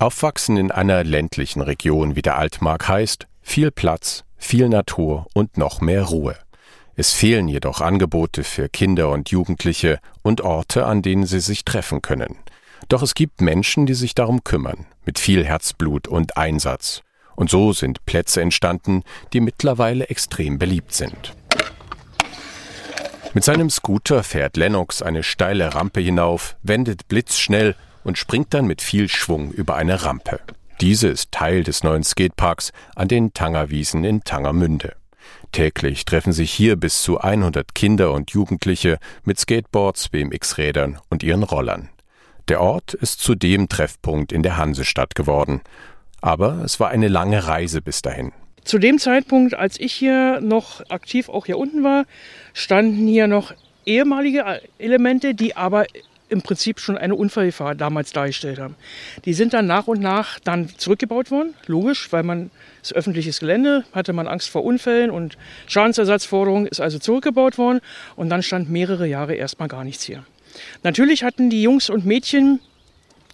Aufwachsen in einer ländlichen Region wie der Altmark heißt viel Platz, viel Natur und noch mehr Ruhe. Es fehlen jedoch Angebote für Kinder und Jugendliche und Orte, an denen sie sich treffen können. Doch es gibt Menschen, die sich darum kümmern, mit viel Herzblut und Einsatz. Und so sind Plätze entstanden, die mittlerweile extrem beliebt sind. Mit seinem Scooter fährt Lennox eine steile Rampe hinauf, wendet blitzschnell und springt dann mit viel Schwung über eine Rampe. Diese ist Teil des neuen Skateparks an den Tangerwiesen in Tangermünde. Täglich treffen sich hier bis zu 100 Kinder und Jugendliche mit Skateboards, BMX-Rädern und ihren Rollern. Der Ort ist zudem Treffpunkt in der Hansestadt geworden. Aber es war eine lange Reise bis dahin. Zu dem Zeitpunkt, als ich hier noch aktiv auch hier unten war, standen hier noch ehemalige Elemente, die aber im Prinzip schon eine Unfallgefahr damals dargestellt haben. Die sind dann nach und nach dann zurückgebaut worden, logisch, weil man das öffentliches Gelände hatte man Angst vor Unfällen und Schadensersatzforderungen ist also zurückgebaut worden und dann stand mehrere Jahre erstmal gar nichts hier. Natürlich hatten die Jungs und Mädchen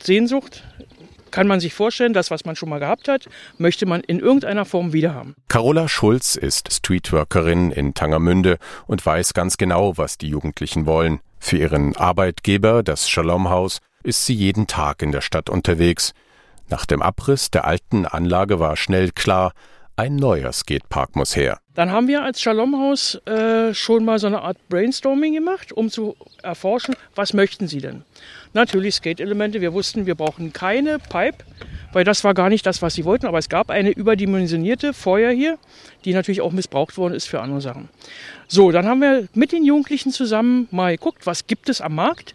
Sehnsucht kann man sich vorstellen, das, was man schon mal gehabt hat, möchte man in irgendeiner Form wieder haben. Carola Schulz ist Streetworkerin in Tangermünde und weiß ganz genau, was die Jugendlichen wollen. Für ihren Arbeitgeber, das Shalom-Haus, ist sie jeden Tag in der Stadt unterwegs. Nach dem Abriss der alten Anlage war schnell klar, ein neuer Skatepark muss her. Dann haben wir als Shalom-Haus äh, schon mal so eine Art Brainstorming gemacht, um zu erforschen, was möchten Sie denn? Natürlich Skate-Elemente. Wir wussten, wir brauchen keine Pipe, weil das war gar nicht das, was Sie wollten. Aber es gab eine überdimensionierte vorher hier, die natürlich auch missbraucht worden ist für andere Sachen. So, dann haben wir mit den Jugendlichen zusammen mal geguckt, was gibt es am Markt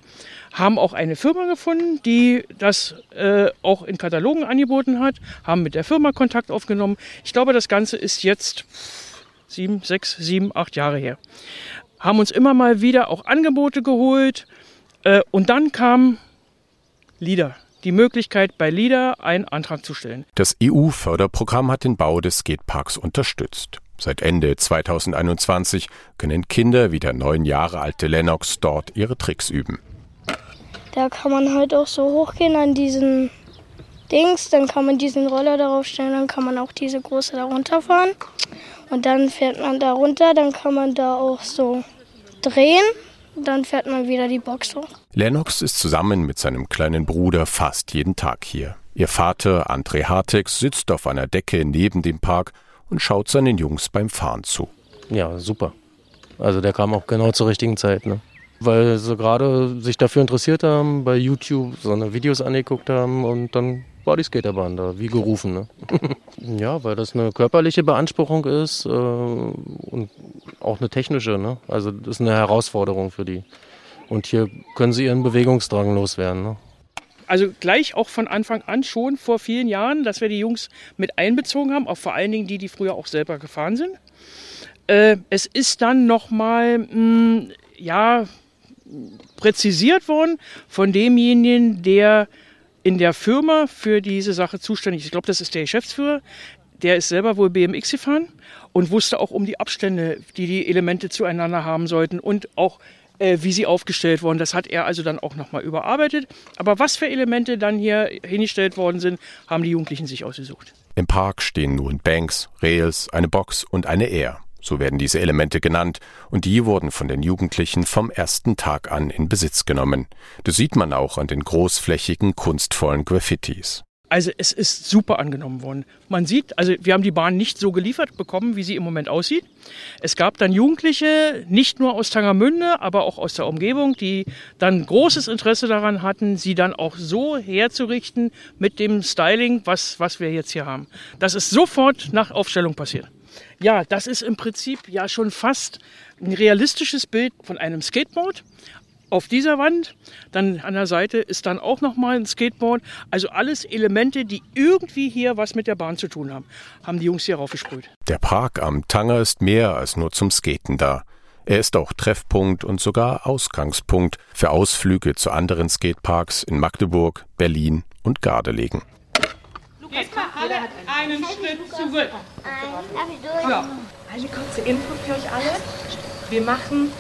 haben auch eine Firma gefunden, die das äh, auch in Katalogen angeboten hat, haben mit der Firma Kontakt aufgenommen. Ich glaube, das Ganze ist jetzt sieben, sechs, sieben, acht Jahre her. Haben uns immer mal wieder auch Angebote geholt äh, und dann kam LIDA. Die Möglichkeit, bei LIDA einen Antrag zu stellen. Das EU-Förderprogramm hat den Bau des Skateparks unterstützt. Seit Ende 2021 können Kinder wie der neun Jahre alte Lennox dort ihre Tricks üben. Da kann man halt auch so hochgehen an diesen Dings, dann kann man diesen Roller darauf stellen, dann kann man auch diese große da runterfahren. Und dann fährt man da runter, dann kann man da auch so drehen. Dann fährt man wieder die Box hoch. Lennox ist zusammen mit seinem kleinen Bruder fast jeden Tag hier. Ihr Vater, André Hartex, sitzt auf einer Decke neben dem Park und schaut seinen Jungs beim Fahren zu. Ja, super. Also der kam auch genau zur richtigen Zeit. Ne? Weil sie gerade sich dafür interessiert haben, bei YouTube so eine Videos angeguckt haben und dann war die Skaterbahn da, wie gerufen. Ne? ja, weil das eine körperliche Beanspruchung ist äh, und auch eine technische. Ne? Also das ist eine Herausforderung für die. Und hier können sie ihren Bewegungsdrang loswerden. Ne? Also gleich auch von Anfang an schon vor vielen Jahren, dass wir die Jungs mit einbezogen haben, auch vor allen Dingen die, die früher auch selber gefahren sind. Äh, es ist dann nochmal, ja, präzisiert worden von demjenigen, der in der Firma für diese Sache zuständig ist. Ich glaube, das ist der Geschäftsführer. Der ist selber wohl BMX gefahren und wusste auch um die Abstände, die die Elemente zueinander haben sollten und auch äh, wie sie aufgestellt wurden. Das hat er also dann auch nochmal überarbeitet. Aber was für Elemente dann hier hingestellt worden sind, haben die Jugendlichen sich ausgesucht. Im Park stehen nun Banks, Rails, eine Box und eine Air so werden diese Elemente genannt, und die wurden von den Jugendlichen vom ersten Tag an in Besitz genommen. Das sieht man auch an den großflächigen, kunstvollen Graffitis. Also es ist super angenommen worden. Man sieht, also wir haben die Bahn nicht so geliefert bekommen, wie sie im Moment aussieht. Es gab dann Jugendliche, nicht nur aus Tangermünde, aber auch aus der Umgebung, die dann großes Interesse daran hatten, sie dann auch so herzurichten mit dem Styling, was, was wir jetzt hier haben. Das ist sofort nach Aufstellung passiert. Ja, das ist im Prinzip ja schon fast ein realistisches Bild von einem Skateboard. Auf dieser Wand, dann an der Seite ist dann auch nochmal ein Skateboard. Also alles Elemente, die irgendwie hier was mit der Bahn zu tun haben, haben die Jungs hier raufgesprüht. Der Park am Tanger ist mehr als nur zum Skaten da. Er ist auch Treffpunkt und sogar Ausgangspunkt für Ausflüge zu anderen Skateparks in Magdeburg, Berlin und Gardelegen. Alle einen Schritt zurück. Ja. Eine kurze Info für euch alle. Wir machen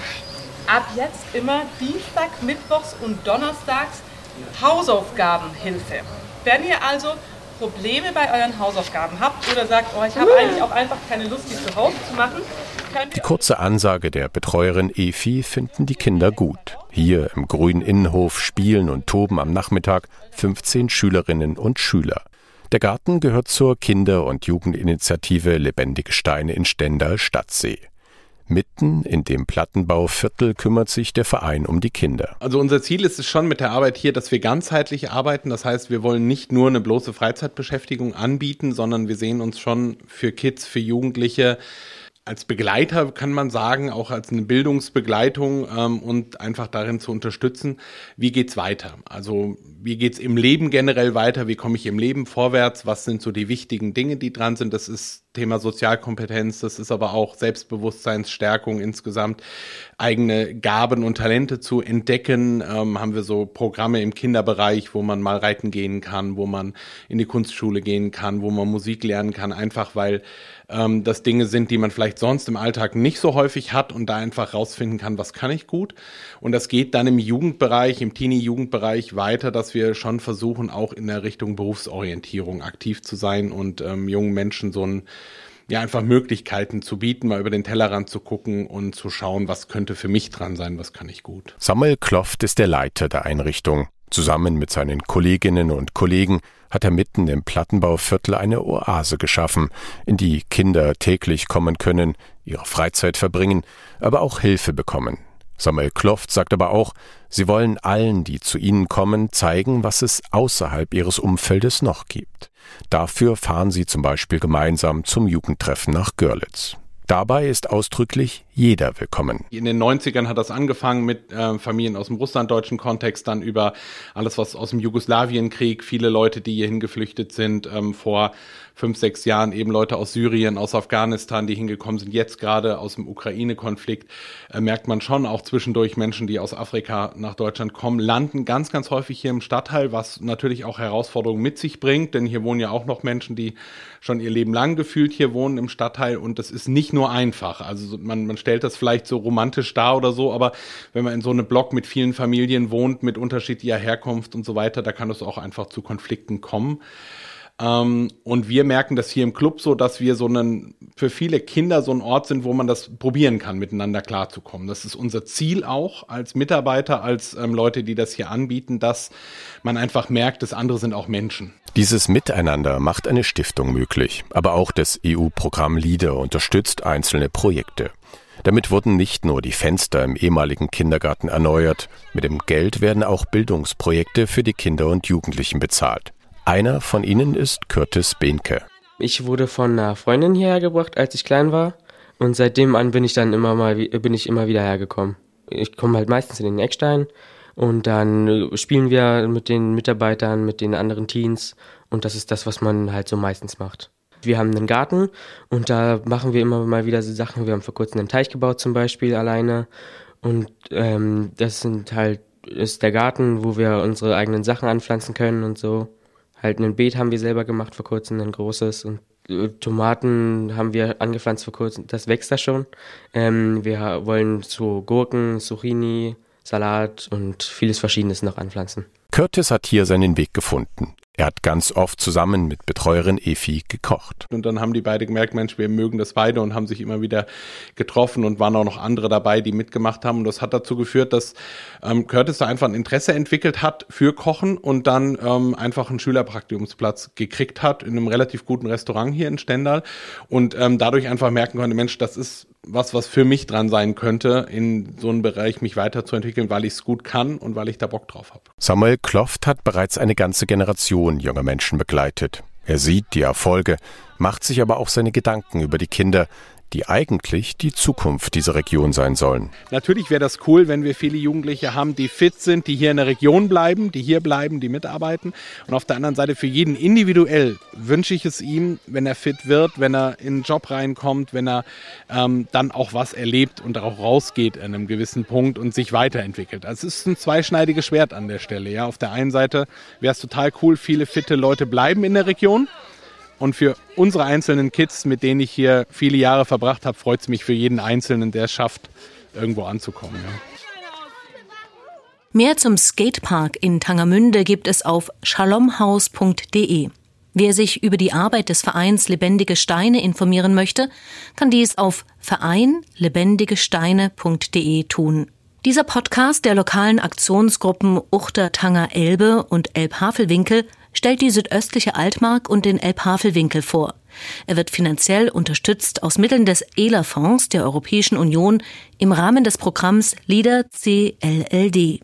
ab jetzt immer Dienstag, Mittwochs und Donnerstags Hausaufgabenhilfe. Wenn ihr also Probleme bei euren Hausaufgaben habt oder sagt, oh, ich habe eigentlich auch einfach keine Lust, die zu Hause zu machen, die kurze Ansage der Betreuerin Efi finden die Kinder gut. Hier im grünen Innenhof spielen und toben am Nachmittag 15 Schülerinnen und Schüler. Der Garten gehört zur Kinder- und Jugendinitiative Lebendige Steine in Stendal Stadtsee. Mitten in dem Plattenbauviertel kümmert sich der Verein um die Kinder. Also unser Ziel ist es schon mit der Arbeit hier, dass wir ganzheitlich arbeiten. Das heißt, wir wollen nicht nur eine bloße Freizeitbeschäftigung anbieten, sondern wir sehen uns schon für Kids, für Jugendliche als Begleiter kann man sagen, auch als eine Bildungsbegleitung ähm, und einfach darin zu unterstützen, wie geht's weiter? Also wie geht's im Leben generell weiter? Wie komme ich im Leben vorwärts? Was sind so die wichtigen Dinge, die dran sind? Das ist Thema Sozialkompetenz, das ist aber auch Selbstbewusstseinsstärkung insgesamt, eigene Gaben und Talente zu entdecken. Ähm, haben wir so Programme im Kinderbereich, wo man mal reiten gehen kann, wo man in die Kunstschule gehen kann, wo man Musik lernen kann, einfach weil ähm, das Dinge sind, die man vielleicht sonst im Alltag nicht so häufig hat und da einfach rausfinden kann, was kann ich gut. Und das geht dann im Jugendbereich, im Teenie-Jugendbereich weiter, dass wir schon versuchen, auch in der Richtung Berufsorientierung aktiv zu sein und ähm, jungen Menschen so ein ja einfach Möglichkeiten zu bieten, mal über den Tellerrand zu gucken und zu schauen, was könnte für mich dran sein, was kann ich gut. Samuel Kloft ist der Leiter der Einrichtung. Zusammen mit seinen Kolleginnen und Kollegen hat er mitten im Plattenbauviertel eine Oase geschaffen, in die Kinder täglich kommen können, ihre Freizeit verbringen, aber auch Hilfe bekommen. Samuel Kloft sagt aber auch, sie wollen allen, die zu ihnen kommen, zeigen, was es außerhalb ihres Umfeldes noch gibt. Dafür fahren sie zum Beispiel gemeinsam zum Jugendtreffen nach Görlitz. Dabei ist ausdrücklich jeder willkommen. In den 90ern hat das angefangen mit äh, Familien aus dem russlanddeutschen Kontext, dann über alles, was aus dem Jugoslawienkrieg, viele Leute, die hierhin geflüchtet sind, ähm, vor fünf, sechs Jahren eben Leute aus Syrien, aus Afghanistan, die hingekommen sind, jetzt gerade aus dem Ukraine-Konflikt, äh, merkt man schon auch zwischendurch Menschen, die aus Afrika nach Deutschland kommen, landen ganz, ganz häufig hier im Stadtteil, was natürlich auch Herausforderungen mit sich bringt, denn hier wohnen ja auch noch Menschen, die schon ihr Leben lang gefühlt hier wohnen im Stadtteil und das ist nicht nur einfach. Also man, man stellt das vielleicht so romantisch dar oder so, aber wenn man in so einem Block mit vielen Familien wohnt, mit unterschiedlicher Herkunft und so weiter, da kann es auch einfach zu Konflikten kommen. Ähm, und wir merken das hier im Club so, dass wir so einen, für viele Kinder so ein Ort sind, wo man das probieren kann, miteinander klarzukommen. Das ist unser Ziel auch als Mitarbeiter, als ähm, Leute, die das hier anbieten, dass man einfach merkt, dass andere sind auch Menschen. Dieses Miteinander macht eine Stiftung möglich, aber auch das EU-Programm LEADER unterstützt einzelne Projekte. Damit wurden nicht nur die Fenster im ehemaligen Kindergarten erneuert, mit dem Geld werden auch Bildungsprojekte für die Kinder und Jugendlichen bezahlt. Einer von ihnen ist Curtis Behnke. Ich wurde von einer Freundin hierher gebracht, als ich klein war. Und seitdem an bin ich dann immer mal bin ich immer wieder hergekommen. Ich komme halt meistens in den Eckstein und dann spielen wir mit den Mitarbeitern, mit den anderen Teens und das ist das, was man halt so meistens macht. Wir haben einen Garten und da machen wir immer mal wieder so Sachen. Wir haben vor kurzem einen Teich gebaut zum Beispiel alleine und ähm, das sind halt ist der Garten, wo wir unsere eigenen Sachen anpflanzen können und so. Halt ein Beet haben wir selber gemacht vor kurzem, ein großes. Und äh, Tomaten haben wir angepflanzt vor kurzem, das wächst da schon. Ähm, wir wollen so Gurken, Zucchini, Salat und vieles Verschiedenes noch anpflanzen. Curtis hat hier seinen Weg gefunden. Er hat ganz oft zusammen mit Betreuerin Efi gekocht. Und dann haben die beide gemerkt, Mensch, wir mögen das beide und haben sich immer wieder getroffen und waren auch noch andere dabei, die mitgemacht haben. Und das hat dazu geführt, dass ähm, Curtis da einfach ein Interesse entwickelt hat für Kochen und dann ähm, einfach einen Schülerpraktikumsplatz gekriegt hat in einem relativ guten Restaurant hier in Stendal und ähm, dadurch einfach merken konnte, Mensch, das ist was, was für mich dran sein könnte, in so einem Bereich mich weiterzuentwickeln, weil ich es gut kann und weil ich da Bock drauf habe. Samuel Kloft hat bereits eine ganze Generation junger Menschen begleitet. Er sieht die Erfolge, macht sich aber auch seine Gedanken über die Kinder, die eigentlich die Zukunft dieser Region sein sollen. Natürlich wäre das cool, wenn wir viele Jugendliche haben, die fit sind, die hier in der Region bleiben, die hier bleiben, die mitarbeiten. Und auf der anderen Seite für jeden individuell wünsche ich es ihm, wenn er fit wird, wenn er in einen Job reinkommt, wenn er ähm, dann auch was erlebt und darauf rausgeht an einem gewissen Punkt und sich weiterentwickelt. Also es ist ein zweischneidiges Schwert an der Stelle. Ja, auf der einen Seite wäre es total cool, viele fitte Leute bleiben in der Region. Und für unsere einzelnen Kids, mit denen ich hier viele Jahre verbracht habe, freut es mich für jeden Einzelnen, der es schafft, irgendwo anzukommen. Ja. Mehr zum Skatepark in Tangermünde gibt es auf shalomhaus.de. Wer sich über die Arbeit des Vereins Lebendige Steine informieren möchte, kann dies auf vereinlebendigesteine.de tun. Dieser Podcast der lokalen Aktionsgruppen Uchter Tanger Elbe und Elbhavelwinkel stellt die südöstliche Altmark und den Elbhavelwinkel vor. Er wird finanziell unterstützt aus Mitteln des ELA-Fonds der Europäischen Union im Rahmen des Programms LIDER CLLD.